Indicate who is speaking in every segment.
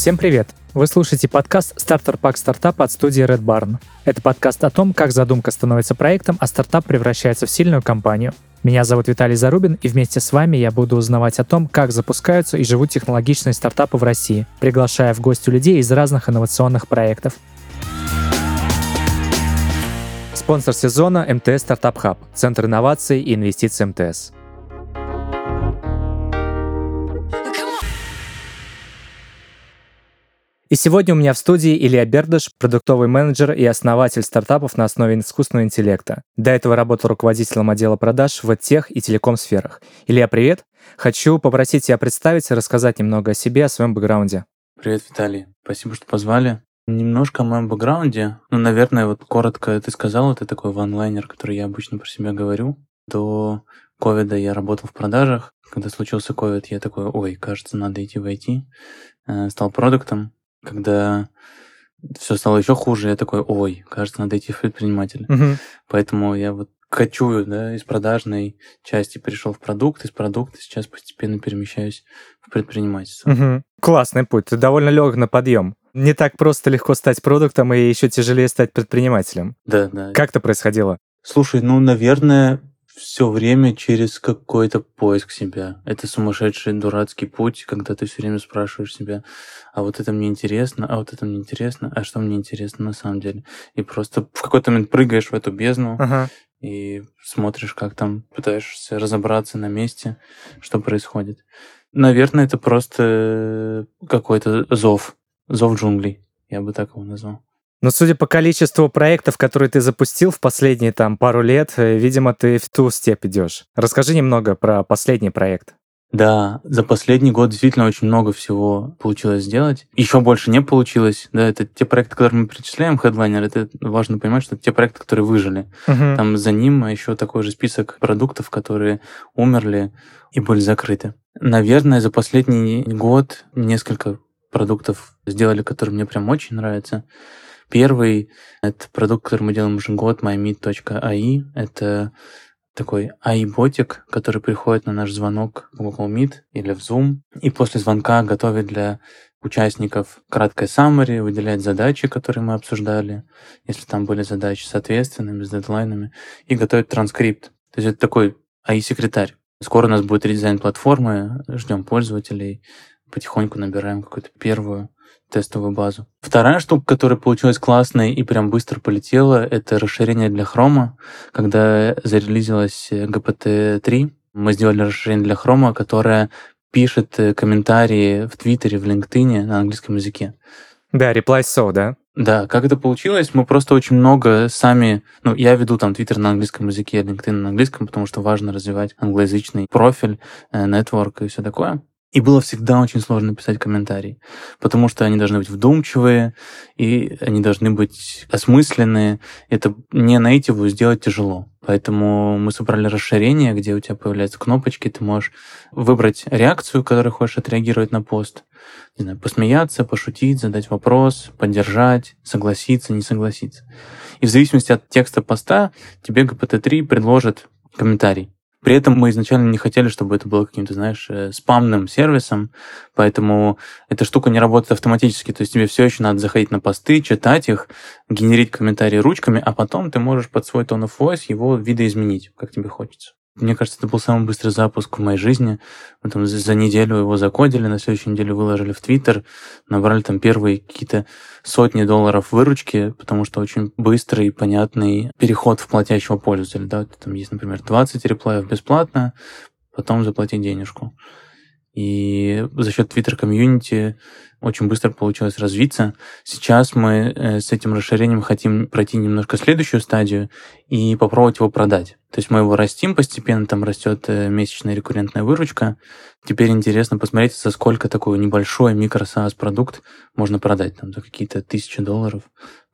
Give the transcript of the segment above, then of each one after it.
Speaker 1: Всем привет! Вы слушаете подкаст «Стартер Пак Стартап» от студии Red Barn. Это подкаст о том, как задумка становится проектом, а стартап превращается в сильную компанию. Меня зовут Виталий Зарубин, и вместе с вами я буду узнавать о том, как запускаются и живут технологичные стартапы в России, приглашая в гости людей из разных инновационных проектов. Спонсор сезона – МТС Стартап Хаб, Центр инноваций и инвестиций МТС. И сегодня у меня в студии Илья Бердыш, продуктовый менеджер и основатель стартапов на основе искусственного интеллекта. До этого работал руководителем отдела продаж в тех и телеком сферах. Илья, привет! Хочу попросить тебя представить и рассказать немного о себе, о своем бэкграунде.
Speaker 2: Привет, Виталий. Спасибо, что позвали. Немножко о моем бэкграунде. Ну, наверное, вот коротко ты сказал, это такой ванлайнер, который я обычно про себя говорю. До ковида я работал в продажах. Когда случился ковид, я такой, ой, кажется, надо идти в IT. Э, стал продуктом, когда все стало еще хуже, я такой, ой, кажется, надо идти в предпринимателя. Угу. Поэтому я вот кочую, да, из продажной части пришел в продукт, из продукта сейчас постепенно перемещаюсь в предпринимательство.
Speaker 1: Угу. Классный путь, ты довольно лег на подъем. Не так просто легко стать продуктом, и еще тяжелее стать предпринимателем.
Speaker 2: Да, да.
Speaker 1: Как это происходило?
Speaker 2: Слушай, ну, наверное, все время через какой-то поиск себя. Это сумасшедший дурацкий путь, когда ты все время спрашиваешь себя, а вот это мне интересно, а вот это мне интересно, а что мне интересно на самом деле. И просто в какой-то момент прыгаешь в эту бездну ага. и смотришь, как там пытаешься разобраться на месте, что происходит. Наверное, это просто какой-то зов, зов джунглей, я бы так его назвал.
Speaker 1: Но судя по количеству проектов, которые ты запустил в последние там пару лет, э, видимо, ты в ту степь идешь. Расскажи немного про последний проект.
Speaker 2: Да, за последний год действительно очень много всего получилось сделать. Еще больше не получилось. Да, это те проекты, которые мы перечисляем, Headliner, это важно понимать, что это те проекты, которые выжили. Uh-huh. Там за ним еще такой же список продуктов, которые умерли и были закрыты. Наверное, за последний год несколько продуктов сделали, которые мне прям очень нравятся. Первый — это продукт, который мы делаем уже год, mymeet.ai. Это такой AI-ботик, который приходит на наш звонок в Google Meet или в Zoom, и после звонка готовит для участников краткое summary, выделяет задачи, которые мы обсуждали, если там были задачи соответственными, с дедлайнами, и готовит транскрипт. То есть это такой AI-секретарь. Скоро у нас будет редизайн платформы, ждем пользователей, потихоньку набираем какую-то первую тестовую базу. Вторая штука, которая получилась классной и прям быстро полетела, это расширение для хрома. Когда зарелизилась GPT-3, мы сделали расширение для хрома, которое пишет э, комментарии в Твиттере, в LinkedIn на английском языке.
Speaker 1: Да, reply so, да?
Speaker 2: Да, как это получилось? Мы просто очень много сами... Ну, я веду там Твиттер на английском языке, LinkedIn на английском, потому что важно развивать англоязычный профиль, нетворк и все такое. И было всегда очень сложно писать комментарии, потому что они должны быть вдумчивые, и они должны быть осмысленные. Это не native сделать тяжело. Поэтому мы собрали расширение, где у тебя появляются кнопочки, ты можешь выбрать реакцию, которую хочешь отреагировать на пост. Не знаю, посмеяться, пошутить, задать вопрос, поддержать, согласиться, не согласиться. И в зависимости от текста поста тебе GPT-3 предложит комментарий. При этом мы изначально не хотели, чтобы это было каким-то, знаешь, э, спамным сервисом, поэтому эта штука не работает автоматически. То есть тебе все еще надо заходить на посты, читать их, генерить комментарии ручками, а потом ты можешь под свой tone of voice его видоизменить, как тебе хочется. Мне кажется, это был самый быстрый запуск в моей жизни. Мы там за неделю его закодили, на следующей неделе выложили в Твиттер, набрали там первые какие-то сотни долларов выручки, потому что очень быстрый и понятный переход в платящего пользователя. Да? Там есть, например, 20 реплаев бесплатно, потом заплатить денежку. И за счет Twitter комьюнити очень быстро получилось развиться. Сейчас мы э, с этим расширением хотим пройти немножко следующую стадию и попробовать его продать. То есть мы его растим постепенно, там растет э, месячная рекуррентная выручка. Теперь интересно посмотреть, за сколько такой небольшой микро продукт можно продать, там за какие-то тысячи долларов.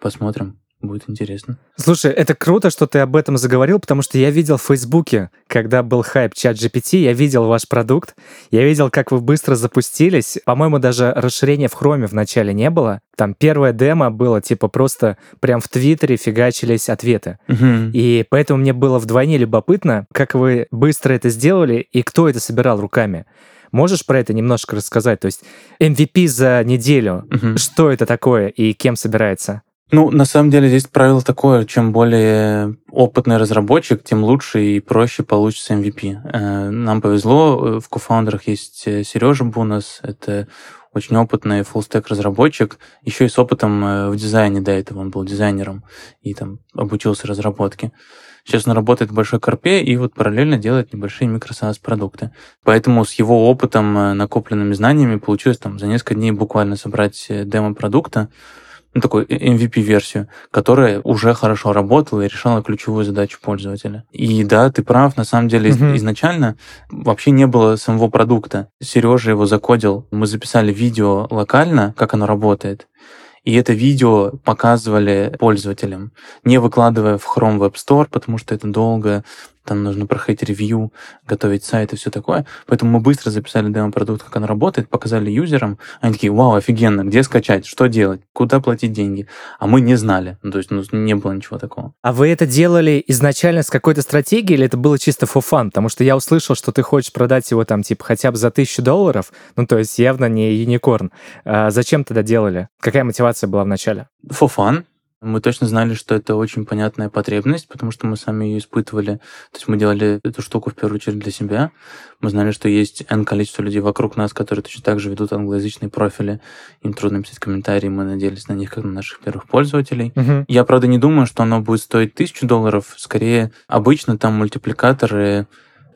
Speaker 2: Посмотрим будет интересно.
Speaker 1: Слушай, это круто, что ты об этом заговорил, потому что я видел в Фейсбуке, когда был хайп чат GPT, я видел ваш продукт, я видел, как вы быстро запустились. По-моему, даже расширения в хроме вначале не было. Там первое демо было, типа, просто прям в Твиттере фигачились ответы.
Speaker 2: Мгм.
Speaker 1: И поэтому мне было вдвойне любопытно, как вы быстро это сделали и кто это собирал руками. Можешь про это немножко рассказать? То есть MVP за неделю,
Speaker 2: Мгм.
Speaker 1: что это такое и кем собирается?
Speaker 2: Ну, на самом деле здесь правило такое, чем более опытный разработчик, тем лучше и проще получится MVP. Э, Нам повезло, э, в кофаундерах есть Сережа Бунас, это очень опытный фуллстек разработчик, еще и с опытом э, в дизайне до этого, он был дизайнером и там обучился разработке. Сейчас он работает в большой корпе и вот параллельно делает небольшие микросаас продукты. Поэтому с его опытом, э, накопленными знаниями получилось там за несколько дней буквально собрать э, демо продукта, ну, такую MVP-версию, которая уже хорошо работала и решала ключевую задачу пользователя. И да, ты прав, на самом деле из-
Speaker 1: Мгм.
Speaker 2: изначально вообще не было самого продукта. Сережа его закодил, мы записали видео локально, как оно работает, и это видео показывали пользователям, не выкладывая в Chrome Web Store, потому что это долго, там нужно проходить ревью, готовить сайт и все такое. Поэтому мы быстро записали демо-продукт, как он работает, показали юзерам. Они такие, вау, офигенно, где скачать, что делать, куда платить деньги. А мы не знали, ну, то есть ну, не было ничего такого.
Speaker 1: А вы это делали изначально с какой-то стратегией или это было чисто for fun? Потому что я услышал, что ты хочешь продать его там типа хотя бы за тысячу долларов, ну то есть явно не юникорн. А зачем тогда делали? Какая мотивация была в начале?
Speaker 2: For fun. Мы точно знали, что это очень понятная потребность, потому что мы сами ее испытывали. То есть мы делали эту штуку в первую очередь для себя. Мы знали, что есть N количество людей вокруг нас, которые точно так же ведут англоязычные профили. Им трудно писать комментарии, мы надеялись на них, как на наших первых пользователей.
Speaker 1: Мгм.
Speaker 2: Я, правда, не думаю, что оно будет стоить тысячу долларов. Скорее, обычно там мультипликаторы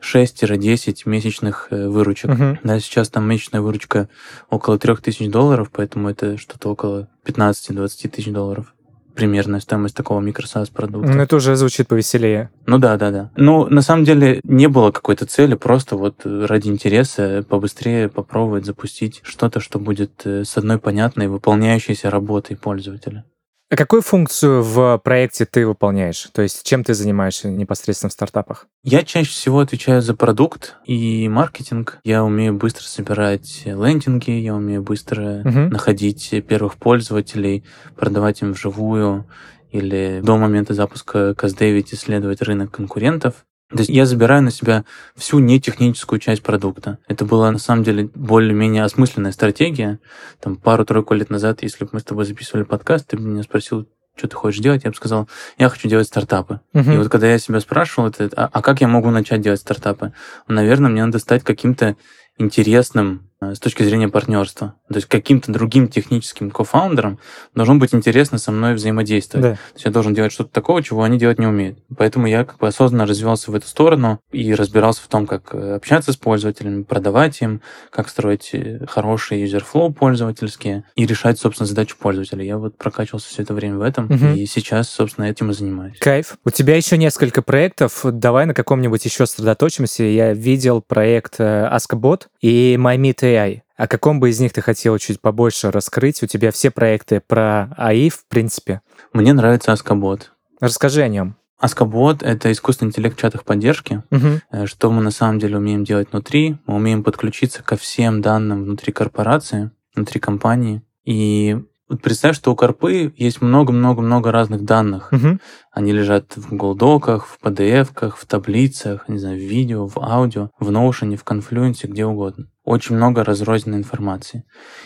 Speaker 2: 6-10 месячных э, выручек.
Speaker 1: Мгм.
Speaker 2: Да, сейчас там месячная выручка около 3000 долларов, поэтому это что-то около 15-20 тысяч долларов. Примерная стоимость такого микросаас продукта.
Speaker 1: Ну это уже звучит повеселее.
Speaker 2: Ну да, да, да. Ну, на самом деле, не было какой-то цели, просто вот э, ради интереса побыстрее попробовать запустить что-то, что будет э, с одной понятной, выполняющейся работой пользователя.
Speaker 1: А какую функцию в проекте ты выполняешь? То есть чем ты занимаешься непосредственно в стартапах?
Speaker 2: Я чаще всего отвечаю за продукт и маркетинг. Я умею быстро собирать лендинги, я умею быстро
Speaker 1: Мгм.
Speaker 2: находить первых пользователей, продавать им вживую или до момента запуска каздевить исследовать рынок конкурентов. То есть я забираю на себя всю нетехническую часть продукта. Это была на самом деле более-менее осмысленная стратегия. Там пару-тройку лет назад, если бы мы с тобой записывали подкаст, ты бы меня спросил, что ты хочешь делать, я бы сказал, я хочу делать стартапы.
Speaker 1: Мгм.
Speaker 2: И вот когда я себя спрашивал, это, а, а как я могу начать делать стартапы? Наверное, мне надо стать каким-то интересным с точки зрения партнерства. То есть каким-то другим техническим кофаундером должно быть интересно со мной взаимодействовать.
Speaker 1: Да.
Speaker 2: То есть я должен делать что-то такого, чего они делать не умеют. Поэтому я как бы осознанно развивался в эту сторону и разбирался в том, как э, общаться с пользователями, продавать им, как строить э, хорошие юзерфлоу пользовательские и решать, собственно, задачу пользователя. Я вот прокачивался все это время в этом,
Speaker 1: Мгм.
Speaker 2: и сейчас, собственно, этим и занимаюсь.
Speaker 1: Кайф. У тебя еще несколько проектов. Давай на каком-нибудь еще сосредоточимся. Я видел проект э, Askabot и MyMeet AI. О каком бы из них ты хотел чуть побольше раскрыть? У тебя все проекты про AI, в принципе.
Speaker 2: Мне нравится Аскобот.
Speaker 1: Расскажи о нем.
Speaker 2: Аскобот — это искусственный интеллект в чатах поддержки. Э, Что мы на самом деле умеем делать внутри? Мы умеем подключиться ко всем данным внутри корпорации, внутри компании. И вот представь, что у Карпы есть много-много-много разных данных.
Speaker 1: Мгм.
Speaker 2: Они лежат в Google Доках, в PDF-ках, в таблицах, не знаю, в видео, в аудио, в Notion, в Confluence, где угодно. Очень много разрозненной информации.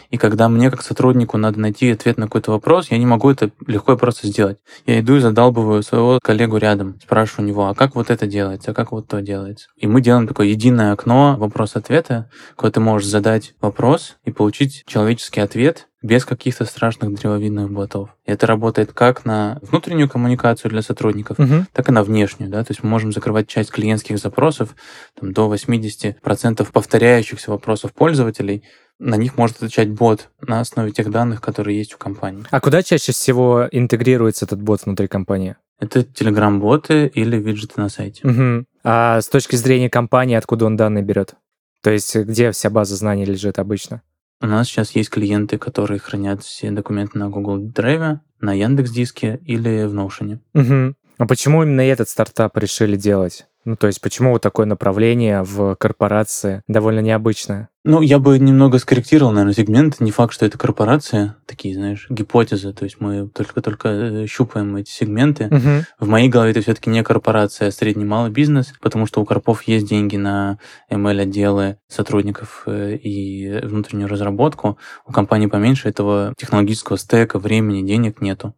Speaker 2: И когда мне, как сотруднику, надо найти ответ на какой-то вопрос, я не могу это легко и просто сделать. Я иду и задалбываю своего коллегу рядом, спрашиваю у него, а как вот это делается, а как вот то делается. И мы делаем такое единое окно вопрос-ответа, куда ты можешь задать вопрос и получить человеческий ответ без каких-то страшных древовидных ботов. И это работает как на внутреннюю коммуникацию для сотрудников,
Speaker 1: Мгм.
Speaker 2: так и на внешнюю, да, то есть мы можем закрывать часть клиентских запросов, там, до 80% повторяющихся вопросов пользователей, на них может отвечать бот на основе тех данных, которые есть у компании.
Speaker 1: А куда чаще всего интегрируется этот бот внутри компании?
Speaker 2: Это Telegram-боты или виджеты на сайте.
Speaker 1: Мгм. А с точки зрения компании, откуда он данные берет? То есть где вся база знаний лежит обычно?
Speaker 2: У нас сейчас есть клиенты, которые хранят все документы на Google Drive, на Яндекс Диске или в Notion.
Speaker 1: Угу. А почему именно этот стартап решили делать? Ну, то есть почему вот такое направление в корпорации довольно необычное?
Speaker 2: Ну, я бы немного скорректировал, наверное, сегмент. Не факт, что это корпорация, такие, знаешь, гипотезы. То есть мы только-только э, щупаем эти сегменты.
Speaker 1: Угу.
Speaker 2: В моей голове это все-таки не корпорация, а средний малый бизнес, потому что у корпов есть деньги на ML-отделы сотрудников э, и внутреннюю разработку. У компании поменьше этого технологического стека, времени, денег нету.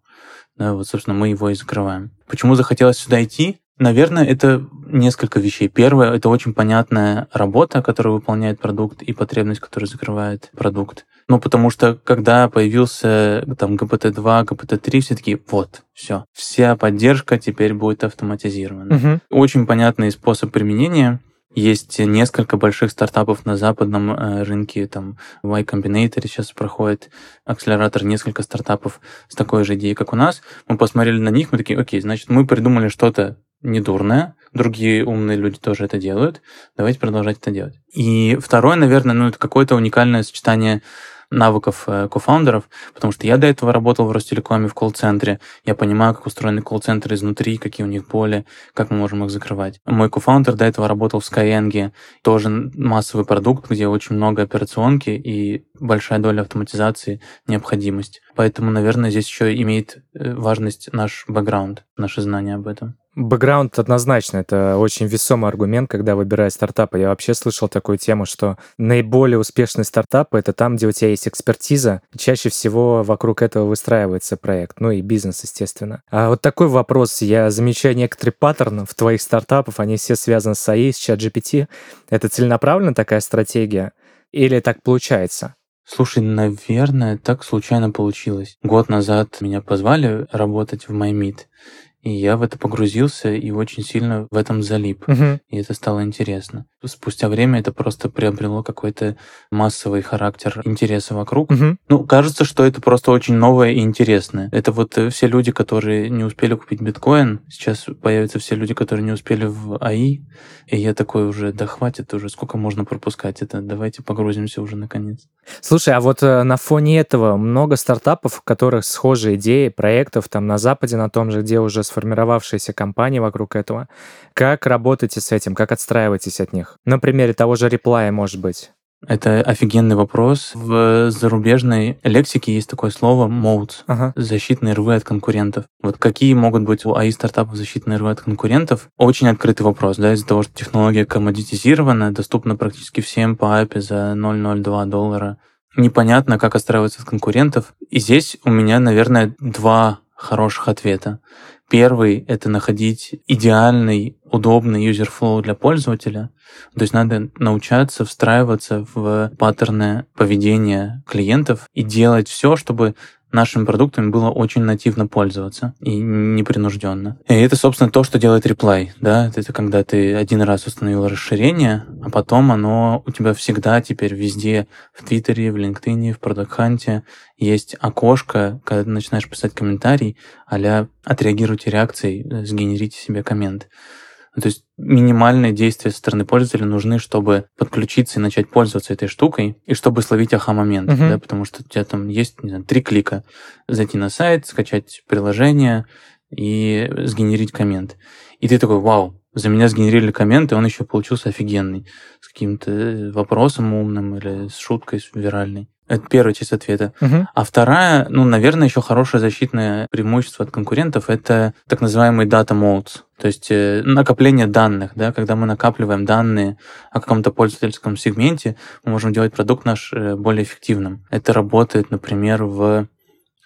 Speaker 2: Да, вот, собственно, мы его и закрываем. Почему захотелось сюда идти? Наверное, это несколько вещей. Первое — это очень понятная работа, которую выполняет продукт, и потребность, которую закрывает продукт. Ну, потому что, когда появился там ГПТ-2, ГПТ-3, все таки вот, все, вся поддержка теперь будет автоматизирована.
Speaker 1: Угу.
Speaker 2: Очень понятный способ применения. Есть несколько больших стартапов на западном э, рынке, там Y Combinator сейчас проходит акселератор, несколько стартапов с такой же идеей, как у нас. Мы посмотрели на них, мы такие, окей, значит, мы придумали что-то недурное, другие умные люди тоже это делают, давайте продолжать это делать. И второе, наверное, ну, это какое-то уникальное сочетание навыков э, кофаундеров, потому что я до этого работал в Ростелекоме в колл-центре, я понимаю, как устроены колл-центры изнутри, какие у них боли, как мы можем их закрывать. Мой кофаундер до этого работал в Skyeng, тоже массовый продукт, где очень много операционки и большая доля автоматизации необходимость. Поэтому, наверное, здесь еще имеет э, важность наш бэкграунд, наши знания об этом.
Speaker 1: Бэкграунд однозначно, это очень весомый аргумент, когда выбирая стартапы. Я вообще слышал такую тему, что наиболее успешные стартапы — это там, где у тебя есть экспертиза, чаще всего вокруг этого выстраивается проект, ну и бизнес, естественно. А вот такой вопрос. Я замечаю некоторые паттерны в твоих стартапах, они все связаны с AI, с ChatGPT. Это целенаправленно такая стратегия? Или так получается?
Speaker 2: Слушай, наверное, так случайно получилось. Год назад меня позвали работать в MyMeet. И я в это погрузился и очень сильно в этом залип.
Speaker 1: Угу.
Speaker 2: И это стало интересно. Спустя время это просто приобрело какой-то массовый характер интереса вокруг.
Speaker 1: Угу.
Speaker 2: Ну, кажется, что это просто очень новое и интересное. Это вот э, все люди, которые не успели купить биткоин, сейчас появятся все люди, которые не успели в АИ, и я такой уже, да хватит уже, сколько можно пропускать это, давайте погрузимся уже наконец.
Speaker 1: Слушай, а вот э, на фоне этого много стартапов, у которых схожие идеи, проектов там на Западе, на том же, где уже сформировавшиеся компании вокруг этого. Как работаете с этим? Как отстраиваетесь от них? На примере того же реплая, может быть.
Speaker 2: Это офигенный вопрос. В зарубежной лексике есть такое слово modes
Speaker 1: ага.
Speaker 2: защитные рвы от конкурентов. Вот какие могут быть у АИ стартапов защитные рвы от конкурентов? Очень открытый вопрос, да, из-за того, что технология коммодитизирована, доступна практически всем по API за 0,02 доллара. Непонятно, как отстраиваться от конкурентов. И здесь у меня, наверное, два хороших ответа. Первый — это находить идеальный, удобный user flow для пользователя. То есть надо научаться встраиваться в паттерны поведения клиентов и делать все, чтобы нашими продуктами было очень нативно пользоваться и непринужденно. И это, собственно, то, что делает Reply. Да? Это когда ты один раз установил расширение, а потом оно у тебя всегда теперь везде, в Твиттере, в LinkedIn, в Product есть окошко, когда ты начинаешь писать комментарий, а отреагируйте реакцией, сгенерите себе коммент. Ну, то есть минимальные действия со стороны пользователя нужны, чтобы подключиться и начать пользоваться этой штукой, и чтобы словить аха-момент,
Speaker 1: Мгм.
Speaker 2: да, потому что у тебя там есть, не знаю, три клика. Зайти на сайт, скачать приложение и сгенерить коммент. И ты такой, вау, за меня сгенерили коммент, и он еще получился офигенный, с каким-то э, вопросом умным или с шуткой виральной. Это первая часть ответа.
Speaker 1: Мгм.
Speaker 2: А вторая, ну, наверное, еще хорошее защитное преимущество от конкурентов — это так называемый data modes. То есть э, накопление данных, да, когда мы накапливаем данные о каком-то пользовательском сегменте, мы можем делать продукт наш э, более эффективным. Это работает, например, в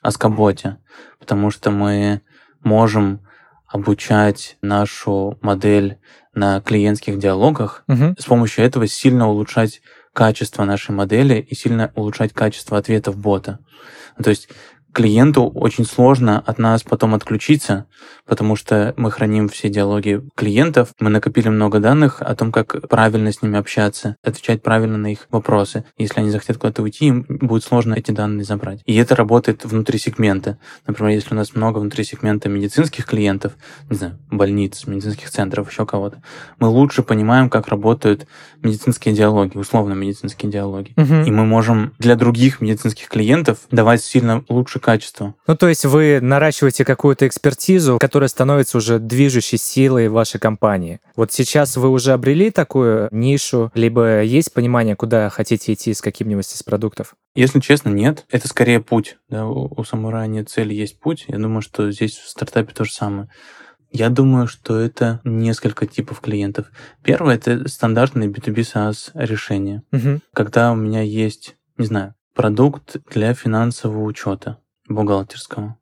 Speaker 2: Аскаботе, потому что мы можем обучать нашу модель на клиентских диалогах,
Speaker 1: Мгм.
Speaker 2: с помощью этого сильно улучшать качество нашей модели и сильно улучшать качество ответов бота. То есть клиенту очень сложно от нас потом отключиться, потому что мы храним все диалоги клиентов, мы накопили много данных о том, как правильно с ними общаться, отвечать правильно на их вопросы. Если они захотят куда-то уйти, им будет сложно эти данные забрать. И это работает внутри сегмента. Например, если у нас много внутри сегмента медицинских клиентов, не знаю, больниц, медицинских центров, еще кого-то, мы лучше понимаем, как работают медицинские диалоги, условно медицинские диалоги.
Speaker 1: Мгм.
Speaker 2: И мы можем для других медицинских клиентов давать сильно лучше качеству.
Speaker 1: Ну, то есть вы наращиваете какую-то экспертизу, которая становится уже движущей силой вашей компании. Вот сейчас вы уже обрели такую нишу, либо есть понимание, куда хотите идти с каким-нибудь из продуктов?
Speaker 2: Если честно, нет. Это скорее путь. Да? У, у самурая нет цели, есть путь. Я думаю, что здесь в стартапе то же самое. Я думаю, что это несколько типов клиентов. Первое — это стандартные B2B SaaS решения.
Speaker 1: Угу.
Speaker 2: Когда у меня есть, не знаю, продукт для финансового учета бухгалтерского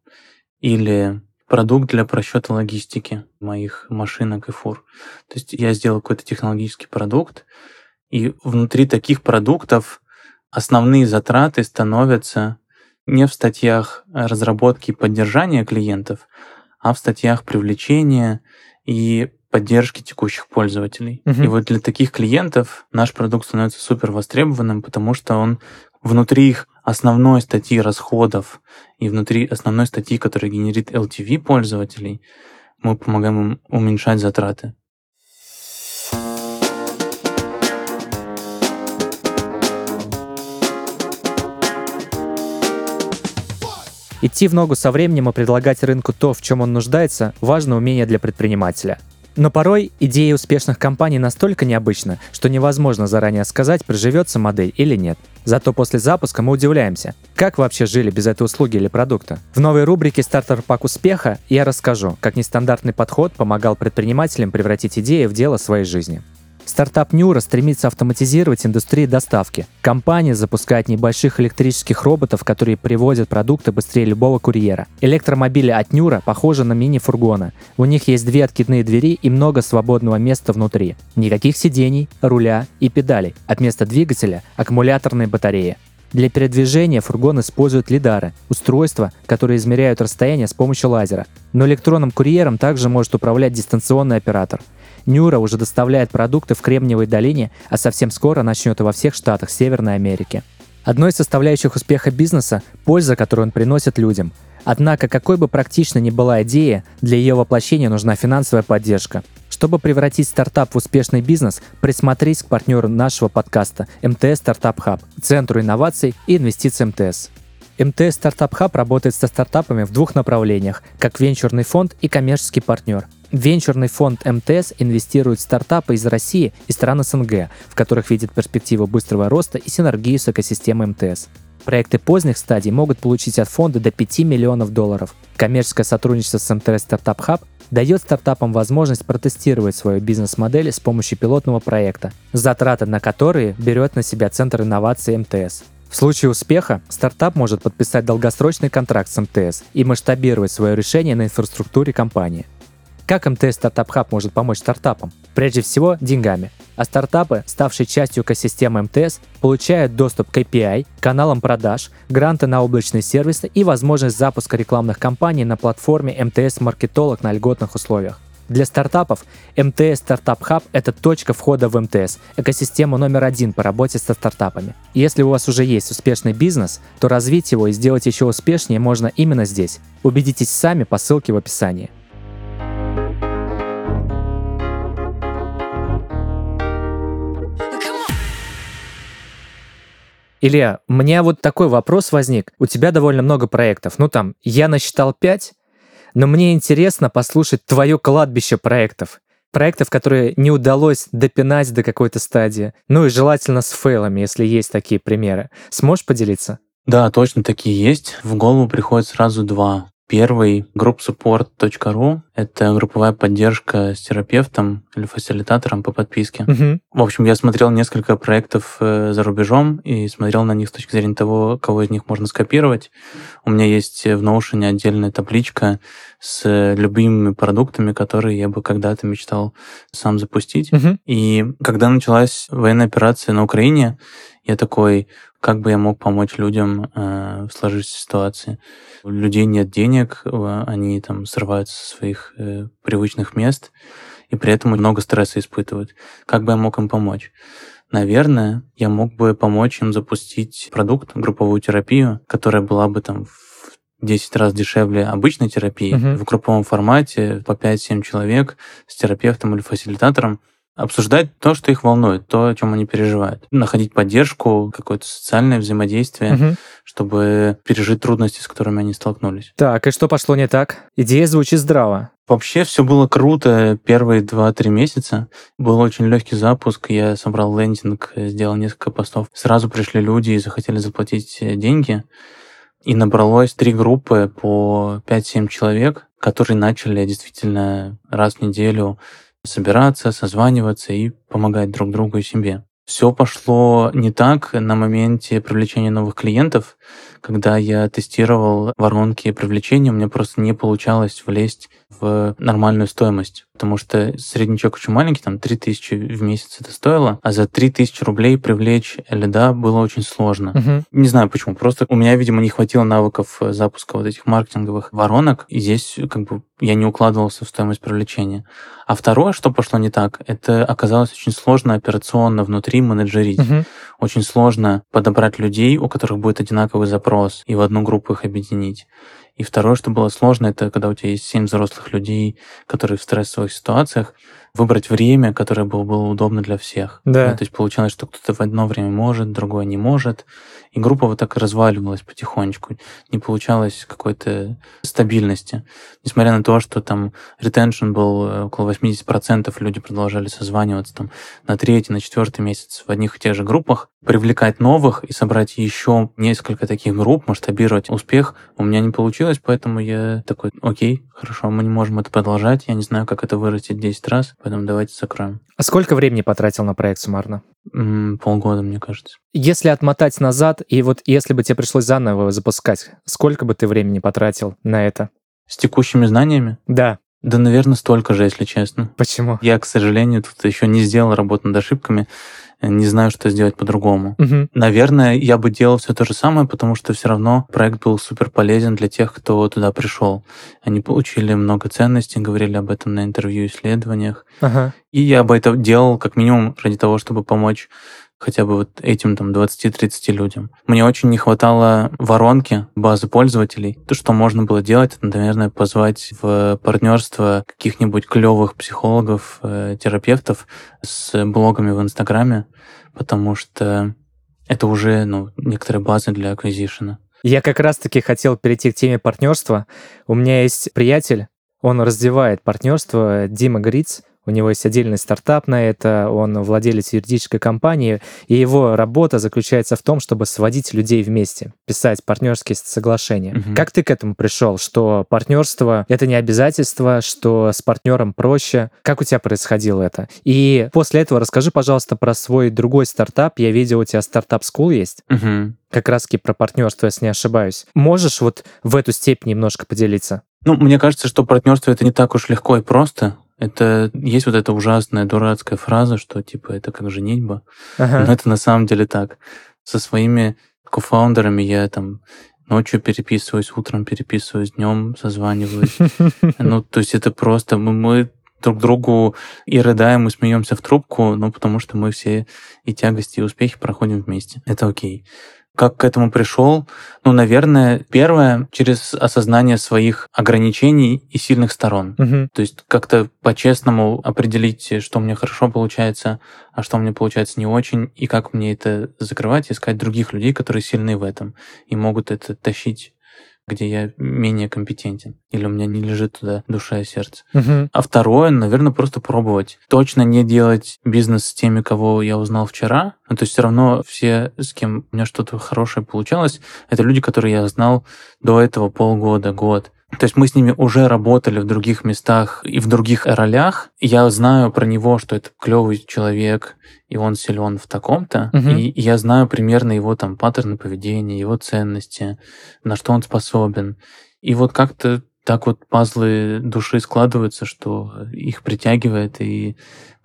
Speaker 2: или продукт для просчета логистики моих машинок и фур. То есть я сделал какой-то технологический продукт, и внутри таких продуктов основные затраты становятся не в статьях разработки и поддержания клиентов, а в статьях привлечения и поддержки текущих пользователей.
Speaker 1: Мгм.
Speaker 2: И вот для таких клиентов наш продукт становится супер востребованным, потому что он внутри их основной статьи расходов и внутри основной статьи, которая генерит LTV пользователей, мы помогаем им уменьшать затраты.
Speaker 1: Идти в ногу со временем и предлагать рынку то, в чем он нуждается, важно умение для предпринимателя. Но порой идея успешных компаний настолько необычна, что невозможно заранее сказать, приживется модель или нет. Зато после запуска мы удивляемся, как вообще жили без этой услуги или продукта. В новой рубрике «Стартер пак успеха» я расскажу, как нестандартный подход помогал предпринимателям превратить идеи в дело своей жизни. Стартап Нюра стремится автоматизировать индустрию доставки. Компания запускает небольших электрических роботов, которые привозят продукты быстрее любого курьера. Электромобили от Нюра похожи на мини-фургоны. У них есть две откидные двери и много свободного места внутри. Никаких сидений, руля и педалей. От места двигателя – аккумуляторные батареи. Для передвижения фургон использует лидары – устройства, которые измеряют расстояние с помощью лазера. Но электронным курьером также может управлять дистанционный оператор. Нюра уже доставляет продукты в Кремниевой долине, а совсем скоро начнет и во всех штатах Северной Америки. Одной из составляющих успеха бизнеса – польза, которую он приносит людям. Однако, какой бы практичной ни была идея, для ее воплощения нужна финансовая поддержка. Чтобы превратить стартап в успешный бизнес, присмотрись к партнеру нашего подкаста МТС Стартап Хаб, Центру инноваций и инвестиций МТС. МТС Стартап Хаб работает со стартапами в двух направлениях, как венчурный фонд и коммерческий партнер. Венчурный фонд МТС инвестирует в стартапы из России и стран СНГ, в которых видит перспективу быстрого роста и синергию с экосистемой МТС. Проекты поздних стадий могут получить от фонда до 5 миллионов долларов. Коммерческое сотрудничество с МТС Стартап Хаб дает стартапам возможность протестировать свою бизнес-модель с помощью пилотного проекта, затраты на которые берет на себя Центр инноваций МТС. В случае успеха стартап может подписать долгосрочный контракт с МТС и масштабировать свое решение на инфраструктуре компании. Как МТС Стартап Хаб может помочь стартапам? Прежде всего, деньгами. А стартапы, ставшие частью экосистемы МТС, получают доступ к API, каналам продаж, гранты на облачные сервисы и возможность запуска рекламных кампаний на платформе МТС Маркетолог на льготных условиях. Для стартапов МТС Стартап Хаб – это точка входа в МТС, экосистему номер один по работе со стартапами. Если у вас уже есть успешный бизнес, то развить его и сделать еще успешнее можно именно здесь. Убедитесь сами по ссылке в описании. Илья, у меня вот такой вопрос возник. У тебя довольно много проектов. Ну там, я насчитал пять, но мне интересно послушать твое кладбище проектов. Проектов, которые не удалось допинать до какой-то стадии. Ну и желательно с фейлами, если есть такие примеры. Сможешь поделиться?
Speaker 2: Да, точно такие есть. В голову приходит сразу два. Первый — groupsupport.ru. Это групповая поддержка с терапевтом или фасилитатором по подписке.
Speaker 1: Мгм.
Speaker 2: В общем, я смотрел несколько проектов э, за рубежом и смотрел на них с точки зрения того, кого из них можно скопировать. У меня есть в Notion отдельная табличка с любимыми продуктами, которые я бы когда-то мечтал сам запустить.
Speaker 1: Мгм.
Speaker 2: И когда началась военная операция на Украине, я такой, как бы я мог помочь людям э, в сложившейся ситуации. У людей нет денег, они там срываются со своих э, привычных мест, и при этом много стресса испытывают. Как бы я мог им помочь? Наверное, я мог бы помочь им запустить продукт, групповую терапию, которая была бы там в 10 раз дешевле обычной терапии,
Speaker 1: Мгм.
Speaker 2: в групповом формате по 5-7 человек с терапевтом или фасилитатором. Обсуждать то, что их волнует, то, о чем они переживают. Находить поддержку, какое-то социальное взаимодействие, угу. чтобы пережить трудности, с которыми они столкнулись.
Speaker 1: Так, и что пошло не так? Идея звучит здраво.
Speaker 2: Вообще все было круто первые 2-3 месяца. Был очень легкий запуск. Я собрал лендинг, сделал несколько постов. Сразу пришли люди и захотели заплатить деньги. И набралось три группы по 5-7 человек, которые начали действительно раз в неделю собираться, созваниваться и помогать друг другу и себе. Все пошло не так на моменте привлечения новых клиентов. Когда я тестировал воронки привлечения, у меня просто не получалось влезть в нормальную стоимость потому что средний чек очень маленький, там 3000 в месяц это стоило, а за 3000 рублей привлечь лида было очень сложно. Uh-huh. Не знаю почему, просто у меня, видимо, не хватило навыков э, запуска вот этих маркетинговых воронок, и здесь как бы я не укладывался в стоимость привлечения. А второе, что пошло не так, это оказалось очень сложно операционно внутри менеджерить. Uh-huh. Очень сложно подобрать людей, у которых будет одинаковый запрос, и в одну группу их объединить. И второе, что было сложно, это когда у тебя есть семь взрослых людей, которые в стрессовых ситуациях, выбрать время, которое было, было удобно для всех.
Speaker 1: Да.
Speaker 2: Ну, то есть получалось, что кто-то в одно время может, другое не может. И группа вот так разваливалась потихонечку. Не получалось какой-то стабильности. Несмотря на то, что там ретеншн был э, около 80%, люди продолжали созваниваться там на третий, на четвертый месяц в одних и тех же группах. Привлекать новых и собрать еще несколько таких групп, масштабировать успех у меня не получилось, поэтому я такой, окей, хорошо, мы не можем это продолжать, я не знаю, как это вырастет 10 раз, поэтому давайте закроем.
Speaker 1: А сколько времени потратил на проект суммарно?
Speaker 2: полгода, мне кажется.
Speaker 1: Если отмотать назад, и вот если бы тебе пришлось заново запускать, сколько бы ты времени потратил на это?
Speaker 2: С текущими знаниями?
Speaker 1: Да.
Speaker 2: Да, наверное, столько же, если честно.
Speaker 1: Почему?
Speaker 2: Я, к сожалению, тут еще не сделал работу над ошибками не знаю, что сделать по-другому.
Speaker 1: Угу.
Speaker 2: Наверное, я бы делал все то же самое, потому что все равно проект был супер полезен для тех, кто туда пришел. Они получили много ценностей, говорили об этом на интервью, исследованиях.
Speaker 1: Ага.
Speaker 2: И я бы это делал как минимум ради того, чтобы помочь хотя бы вот этим там 20-30 людям. Мне очень не хватало воронки, базы пользователей. То, что можно было делать, это, наверное, позвать в партнерство каких-нибудь клевых психологов, э, терапевтов с блогами в Инстаграме, потому что это уже ну, некоторые базы для аквизишена.
Speaker 1: Я как раз-таки хотел перейти к теме партнерства. У меня есть приятель, он развивает партнерство, Дима Гриц. У него есть отдельный стартап на это, он владелец юридической компании, и его работа заключается в том, чтобы сводить людей вместе, писать партнерские соглашения. Угу. Как ты к этому пришел, что партнерство — это не обязательство, что с партнером проще? Как у тебя происходило это? И после этого расскажи, пожалуйста, про свой другой стартап. Я видел, у тебя стартап School есть.
Speaker 2: Угу.
Speaker 1: Как раз-таки про партнерство, если не ошибаюсь. Можешь вот в эту степень немножко поделиться?
Speaker 2: Ну, мне кажется, что партнерство это не так уж легко и просто. Это есть вот эта ужасная дурацкая фраза, что типа это как женитьба.
Speaker 1: Ага.
Speaker 2: Но это на самом деле так. Со своими кофаундерами я там ночью переписываюсь, утром переписываюсь, днем созваниваюсь. Ну, то есть это просто мы друг другу и рыдаем, и смеемся в трубку, ну, потому что мы все и тягости, и успехи проходим вместе. Это окей. Как к этому пришел? Ну, наверное, первое, через осознание своих ограничений и сильных сторон.
Speaker 1: Угу.
Speaker 2: То есть как-то по-честному определить, что мне хорошо получается, а что мне получается не очень, и как мне это закрывать, искать других людей, которые сильны в этом и могут это тащить где я менее компетентен, или у меня не лежит туда душа и сердце.
Speaker 1: Uh-huh.
Speaker 2: А второе, наверное, просто пробовать. Точно не делать бизнес с теми, кого я узнал вчера. Ну, то есть все равно все, с кем у меня что-то хорошее получалось, это люди, которые я знал до этого полгода, год. То есть мы с ними уже работали в других местах и в других ролях. Я знаю про него, что это клевый человек, и он силен в таком-то.
Speaker 1: Угу.
Speaker 2: И, и я знаю примерно его там паттерны поведения, его ценности, на что он способен. И вот как-то так вот пазлы души складываются, что их притягивает и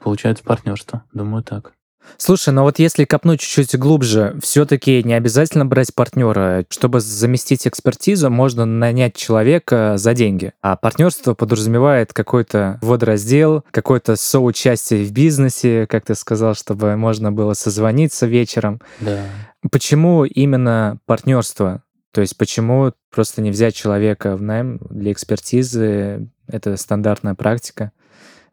Speaker 2: получается партнерство. Думаю, так.
Speaker 1: Слушай, но вот если копнуть чуть-чуть глубже, все-таки не обязательно брать партнера. Чтобы заместить экспертизу, можно нанять человека за деньги. А партнерство подразумевает какой-то водораздел, какое-то соучастие в бизнесе, как ты сказал, чтобы можно было созвониться вечером.
Speaker 2: Да.
Speaker 1: Почему именно партнерство? То есть почему просто не взять человека в найм для экспертизы? Это стандартная практика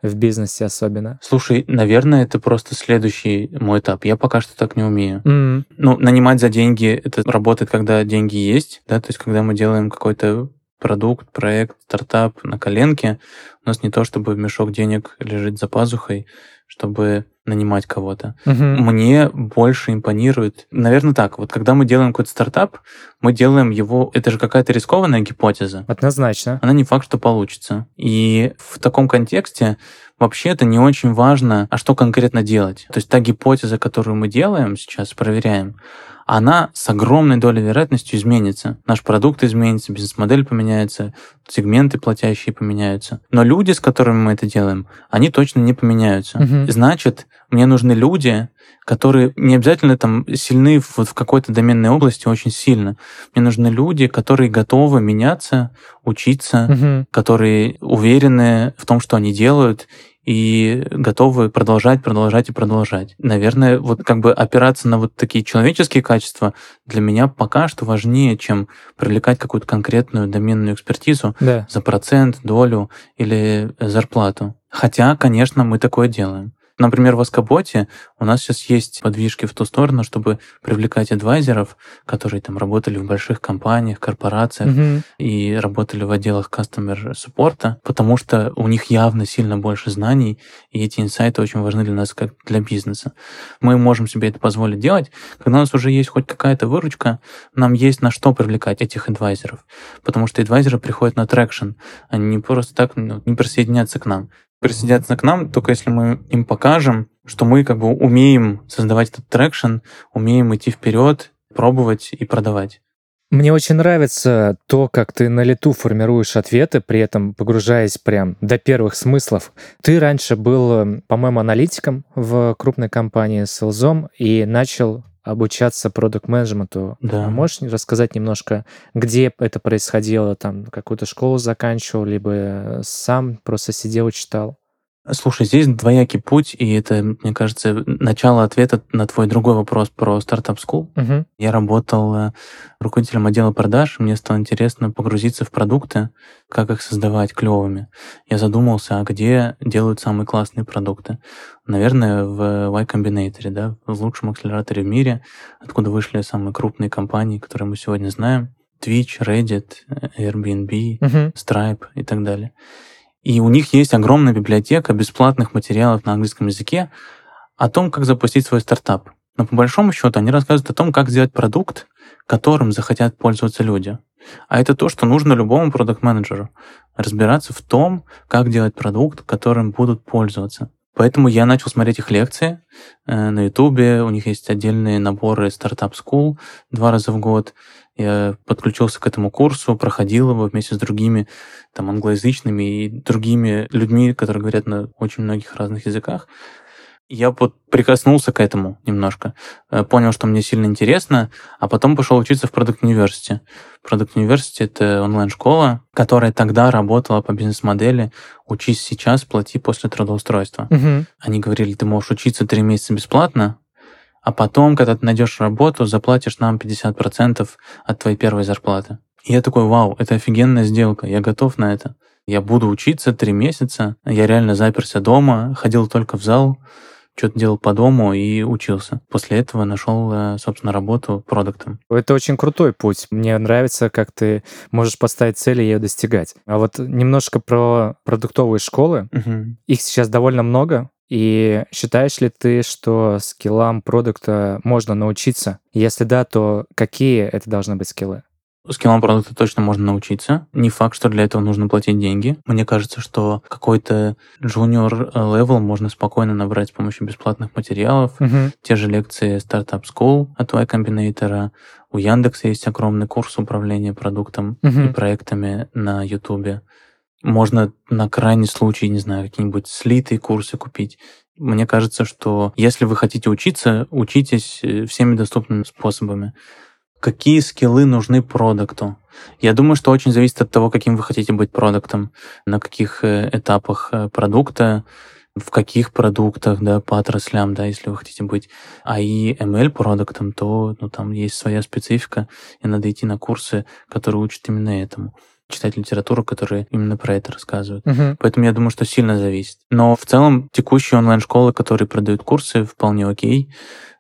Speaker 1: в бизнесе особенно?
Speaker 2: Слушай, наверное, это просто следующий мой этап. Я пока что так не умею.
Speaker 1: Mm.
Speaker 2: Ну, нанимать за деньги, это работает, когда деньги есть, да, то есть когда мы делаем какой-то продукт, проект, стартап на коленке, у нас не то, чтобы мешок денег лежит за пазухой, чтобы нанимать кого-то.
Speaker 1: Угу.
Speaker 2: Мне больше импонирует, наверное, так. Вот когда мы делаем какой-то стартап, мы делаем его, это же какая-то рискованная гипотеза.
Speaker 1: Однозначно.
Speaker 2: Она не факт, что получится. И в таком контексте вообще это не очень важно, а что конкретно делать. То есть та гипотеза, которую мы делаем сейчас, проверяем, она с огромной долей вероятностью изменится. Наш продукт изменится, бизнес-модель поменяется, сегменты платящие поменяются. Но люди, с которыми мы это делаем, они точно не поменяются.
Speaker 1: Мгм.
Speaker 2: Значит, мне нужны люди, которые не обязательно там сильны вот в какой-то доменной области очень сильно. Мне нужны люди, которые готовы меняться, учиться,
Speaker 1: Мгм.
Speaker 2: которые уверены в том, что они делают, и готовы продолжать, продолжать и продолжать. Наверное, вот как бы опираться на вот такие человеческие качества для меня пока что важнее, чем привлекать какую-то конкретную доменную экспертизу
Speaker 1: Да.
Speaker 2: за процент, долю или зарплату. Хотя, конечно, мы такое делаем. Например, в Аскоботе у нас сейчас есть подвижки в ту сторону, чтобы привлекать адвайзеров, которые там работали в больших компаниях, корпорациях,
Speaker 1: Мгм.
Speaker 2: и работали в отделах customer support а, потому что у них явно сильно больше знаний, и эти инсайты очень важны для нас как для бизнеса. Мы можем себе это позволить делать, когда у нас уже есть хоть какая-то выручка, нам есть на что привлекать этих advisor ов, потому что advisor ы приходят на traction, они не просто так ну, не присоединятся к нам. Присоединятся к нам только если мы им покажем, что мы как бы умеем создавать этот traction, умеем идти вперед, пробовать и продавать.
Speaker 1: Мне очень нравится то, как ты на лету формируешь ответы, при этом погружаясь прям до первых смыслов. Ты раньше был, э, по-моему, аналитиком в крупной компании Селзом и начал обучаться продукт-менеджменту.
Speaker 2: Да.
Speaker 1: А Можешь рассказать немножко, где это происходило? Там какую-то школу заканчивал, либо сам просто сидел и читал?
Speaker 2: Слушай, здесь двоякий путь, и это, мне кажется, начало ответа на твой другой вопрос про стартап School.
Speaker 1: Мгм.
Speaker 2: Я работал э, руководителем отдела продаж, мне стало интересно погрузиться в продукты, как их создавать клевыми. Я задумался, а где делают самые классные продукты. Наверное, в Y Combinator, да, в лучшем акселераторе в мире, откуда вышли самые крупные компании, которые мы сегодня знаем. Twitch, Reddit, э, Airbnb,
Speaker 1: Мгм.
Speaker 2: Stripe и так далее. И у них есть огромная библиотека бесплатных материалов на английском языке о том, как запустить свой стартап. Но по большому счету они рассказывают о том, как сделать продукт, которым захотят пользоваться люди. А это то, что нужно любому продукт-менеджеру. Разбираться в том, как делать продукт, которым будут пользоваться. Поэтому я начал смотреть их лекции э, на Ютубе. У них есть отдельные наборы Startup School два раза в год. Я подключился к этому курсу, проходил его вместе с другими там англоязычными и другими людьми, которые говорят на очень многих разных языках. Я вот прикоснулся к этому немножко, э, понял, что мне сильно интересно, а потом пошел учиться в Product University. Product University — это онлайн-школа, которая тогда работала по бизнес-модели «Учись сейчас, плати после трудоустройства».
Speaker 1: Мгм.
Speaker 2: Они говорили, ты можешь учиться три месяца бесплатно, а потом, когда ты найдешь работу, заплатишь нам 50% от твоей первой зарплаты. И я такой, вау, это офигенная сделка, я готов на это. Я буду учиться три месяца, я реально заперся дома, ходил только в зал, что-то делал по дому и учился. После этого нашел, э, собственно, работу продуктом.
Speaker 1: Это очень крутой путь. Мне нравится, как ты можешь поставить цель и ее достигать. А вот немножко про продуктовые школы.
Speaker 2: Мгм.
Speaker 1: Их сейчас довольно много. И считаешь ли ты, что скиллам продукта можно научиться? Если да, то какие это должны быть скиллы?
Speaker 2: Скиллам продукта точно можно научиться. Не факт, что для этого нужно платить деньги. Мне кажется, что какой-то junior level можно спокойно набрать с помощью бесплатных материалов.
Speaker 1: Мгм.
Speaker 2: Те же лекции Startup School от Y Combinator. У Яндекса есть огромный курс управления продуктом
Speaker 1: Мгм.
Speaker 2: и проектами на Ютубе. Можно на крайний случай, не знаю, какие-нибудь слитые курсы купить. Мне кажется, что если вы хотите учиться, учитесь э, всеми доступными способами. Какие скиллы нужны продукту? Я думаю, что очень зависит от того, каким вы хотите быть продуктом, на каких э, этапах э, продукта, в каких продуктах, да, по отраслям, да, если вы хотите быть AI, ML продуктом, то ну, там есть своя специфика, и надо идти на курсы, которые учат именно этому. Читать литературу, которая именно про это рассказывает.
Speaker 1: Мгм.
Speaker 2: Поэтому я думаю, что сильно зависит. Но в целом текущие онлайн-школы, которые продают курсы, вполне окей.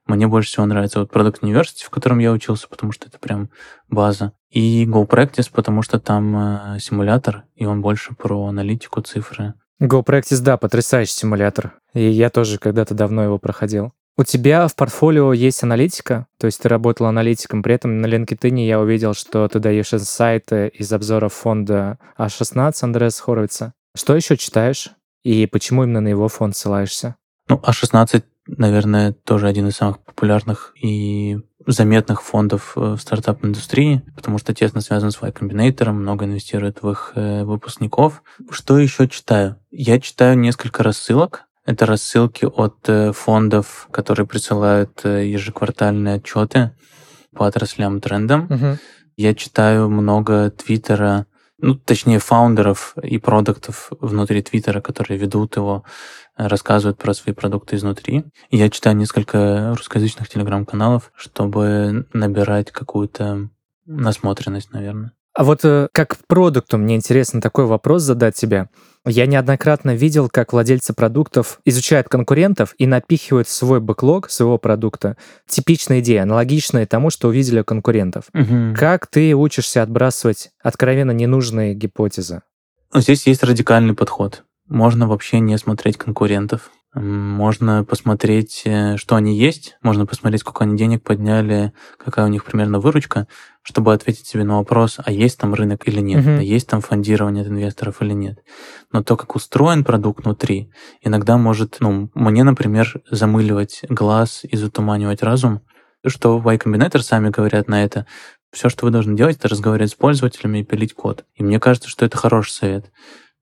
Speaker 2: Мне больше всего нравится вот Product University, в котором я учился, потому что это прям база. И GoPractice, потому что там э, симулятор, и он больше про аналитику, цифры.
Speaker 1: GoPractice, да, потрясающий симулятор. И я тоже когда-то давно его проходил. У тебя в портфолио есть аналитика, то есть ты работал аналитиком, при этом на LinkedIn я увидел, что ты даешь инсайты из обзоров фонда А16 Андреса Хоровица. Что еще читаешь? И почему именно на его фонд ссылаешься?
Speaker 2: Ну, А16, наверное, тоже один из самых популярных и заметных фондов э, в стартап-индустрии, потому что тесно связан с Y Combinator, много инвестирует в их э, выпускников. Что еще читаю? Я читаю несколько рассылок. Это рассылки от э, фондов, которые присылают э, ежеквартальные отчеты по отраслям трендам.
Speaker 1: Мгм.
Speaker 2: Я читаю много Твиттера, ну, точнее, фаундеров и продуктов внутри Твиттера, которые ведут его, рассказывают про свои продукты изнутри. И я читаю несколько русскоязычных телеграм-каналов, чтобы набирать какую-то насмотренность, наверное.
Speaker 1: А вот э, как продукту мне интересно такой вопрос задать тебе. Я неоднократно видел, как владельцы продуктов изучают конкурентов и напихивают в свой бэклог своего продукта типичные идеи, аналогичные тому, что увидели у конкурентов. Как ты учишься отбрасывать откровенно ненужные гипотезы?
Speaker 2: Ну, Здесь есть радикальный подход. Можно вообще не смотреть конкурентов. Можно посмотреть, э, что они есть, можно посмотреть, сколько они денег подняли, какая у них примерно выручка, чтобы ответить себе на вопрос, а есть там рынок или нет,
Speaker 1: Мгм.
Speaker 2: а есть там фондирование от инвесторов или нет. Но то, как устроен продукт внутри, иногда может, ну, мне, например, замыливать глаз и затуманивать разум, что Y Combinator сами говорят на это. Все, что вы должны делать, это разговаривать с пользователями и пилить код. И мне кажется, что это хороший совет.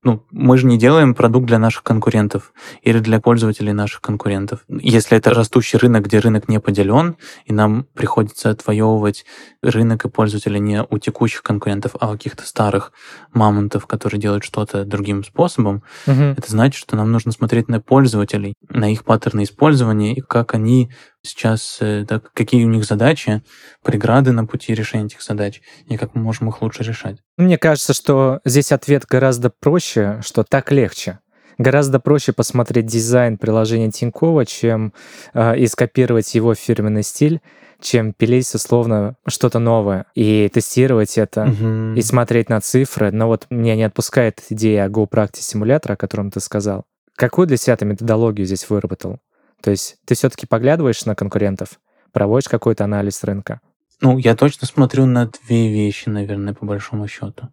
Speaker 2: Ну, мы же не делаем продукт для наших конкурентов или для пользователей наших конкурентов. Если это растущий рынок, где рынок не поделен, и нам приходится отвоевывать рынок и пользователей не у текущих конкурентов, а у каких-то старых мамонтов, которые делают что-то другим способом,
Speaker 1: Мгм.
Speaker 2: это значит, что нам нужно смотреть на пользователей, на их паттерны использования и как они сейчас, э, да, какие у них задачи, преграды на пути решения этих задач, и как мы можем их лучше решать.
Speaker 1: Мне кажется, что здесь ответ гораздо проще, что так легче. Гораздо проще посмотреть дизайн приложения Тинькова, чем э, и скопировать его фирменный стиль, чем пилить условно что-то новое и тестировать это,
Speaker 2: Мгм.
Speaker 1: и смотреть на цифры. Но вот меня не отпускает идея GoPractice симулятора, о котором ты сказал. Какую для себя ты методологию здесь выработал? То есть ты все-таки поглядываешь на конкурентов, проводишь какой-то анализ рынка?
Speaker 2: Ну, я точно смотрю на две вещи, наверное, по большому счету.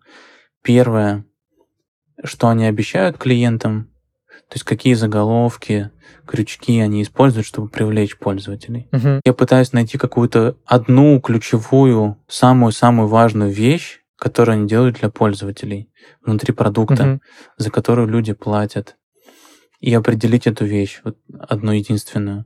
Speaker 2: Первое, что они обещают клиентам, то есть какие заголовки, крючки они используют, чтобы привлечь пользователей.
Speaker 1: Мгм.
Speaker 2: Я пытаюсь найти какую-то одну ключевую, самую-самую важную вещь, которую они делают для пользователей внутри продукта,
Speaker 1: Мгм.
Speaker 2: за которую люди платят, и определить эту вещь, вот одну единственную.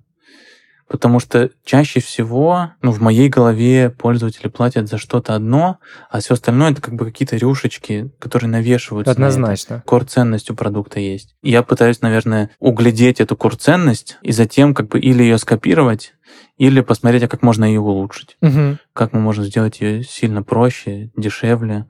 Speaker 2: Потому что чаще всего, ну, в моей голове пользователи платят за что-то одно, а все остальное это как бы какие-то рюшечки, которые навешиваются. на.
Speaker 1: Однозначно.
Speaker 2: Кор-ценность у продукта есть. И я пытаюсь, наверное, углядеть эту кор-ценность и затем как бы или ее скопировать, или посмотреть, а как можно ее улучшить.
Speaker 1: Мгм.
Speaker 2: Как мы можем сделать ее сильно проще, дешевле,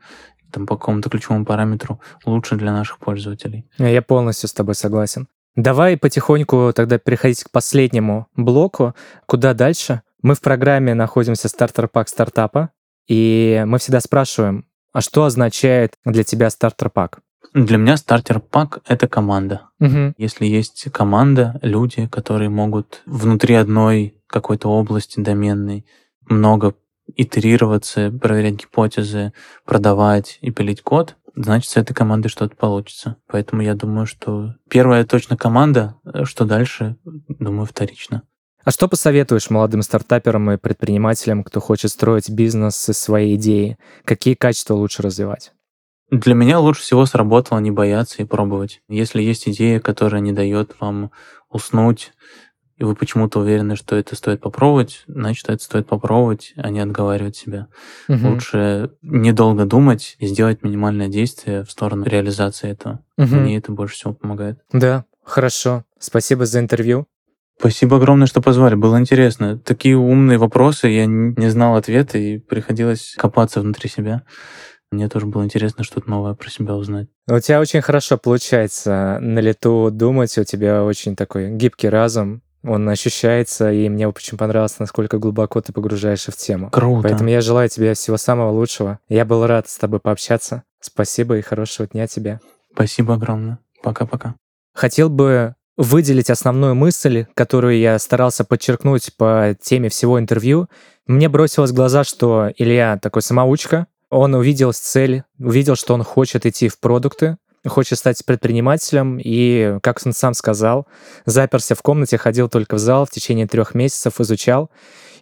Speaker 2: там, по какому-то ключевому параметру лучше для наших пользователей.
Speaker 1: Я полностью с тобой согласен. Давай потихоньку тогда переходить к последнему блоку. Куда дальше? Мы в программе находимся стартер-пак стартапа, и мы всегда спрашиваем, а что означает для тебя стартер-пак?
Speaker 2: Для меня стартер-пак — это команда.
Speaker 1: Мгм.
Speaker 2: Если есть команда, люди, которые могут внутри одной какой-то области доменной много итерироваться, проверять гипотезы, продавать и пилить код, значит, с этой командой что-то получится. Поэтому я думаю, что первая точно команда, э, что дальше, думаю, вторично.
Speaker 1: А что посоветуешь молодым стартаперам и предпринимателям, кто хочет строить бизнес из своей идеи? Какие качества лучше развивать?
Speaker 2: Для меня лучше всего сработало не бояться и пробовать. Если есть идея, которая не дает вам уснуть, и вы почему-то уверены, что это стоит попробовать, значит, это стоит попробовать, а не отговаривать себя.
Speaker 1: Мгм.
Speaker 2: Лучше недолго думать и сделать минимальное действие в сторону реализации этого.
Speaker 1: Мгм.
Speaker 2: Мне это больше всего помогает.
Speaker 1: Да, хорошо. Спасибо за интервью.
Speaker 2: Спасибо огромное, что позвали. Было интересно. Такие умные вопросы, я не знал ответа, и приходилось копаться внутри себя. Мне тоже было интересно что-то новое про себя узнать.
Speaker 1: У тебя очень хорошо получается на лету думать, у тебя очень такой гибкий разум, он ощущается, и мне очень понравилось, насколько глубоко ты погружаешься в тему.
Speaker 2: Круто.
Speaker 1: Поэтому я желаю тебе всего самого лучшего. Я был рад с тобой пообщаться. Спасибо и хорошего дня тебе.
Speaker 2: Спасибо огромное. Пока-пока.
Speaker 1: Хотел бы выделить основную мысль, которую я старался подчеркнуть по теме всего интервью. Мне бросилось в глаза, что Илья такой самоучка, он увидел цель, увидел, что он хочет идти в продукты, хочет стать предпринимателем, и, как он сам сказал, заперся в комнате, ходил только в зал в течение трех месяцев, изучал,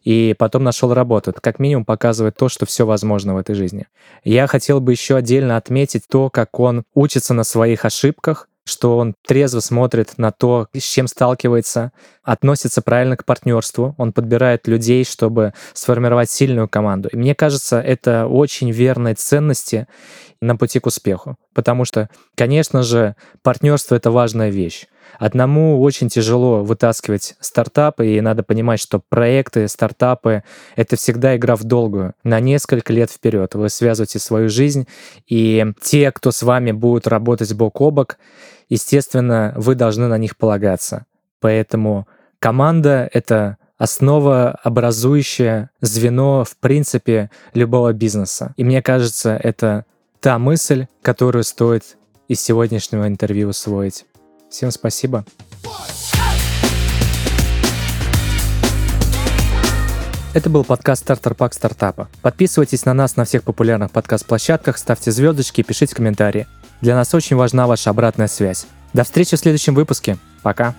Speaker 1: и потом нашел работу. Это как минимум показывает то, что все возможно в этой жизни. Я хотел бы еще отдельно отметить то, как он учится на своих ошибках, что он трезво смотрит на то, с чем сталкивается, относится правильно к партнерству, он подбирает людей, чтобы сформировать сильную команду. И мне кажется, это очень верные ценности на пути к успеху. Потому что, конечно же, партнерство — это важная вещь. Одному очень тяжело вытаскивать стартапы, и надо понимать, что проекты, стартапы — это всегда игра в долгую, на несколько лет вперед. Вы связываете свою жизнь, и те, кто с вами будут работать бок о бок, естественно, вы должны на них полагаться. Поэтому команда — это основа образующее звено, в принципе, любого бизнеса. И мне кажется, это та мысль, которую стоит из сегодняшнего интервью усвоить. Всем спасибо. Это был подкаст «Стартер Пак Стартапа». Подписывайтесь на нас на всех популярных подкаст-площадках, ставьте звездочки и пишите комментарии. Для нас очень важна ваша обратная связь. До встречи в следующем выпуске. Пока.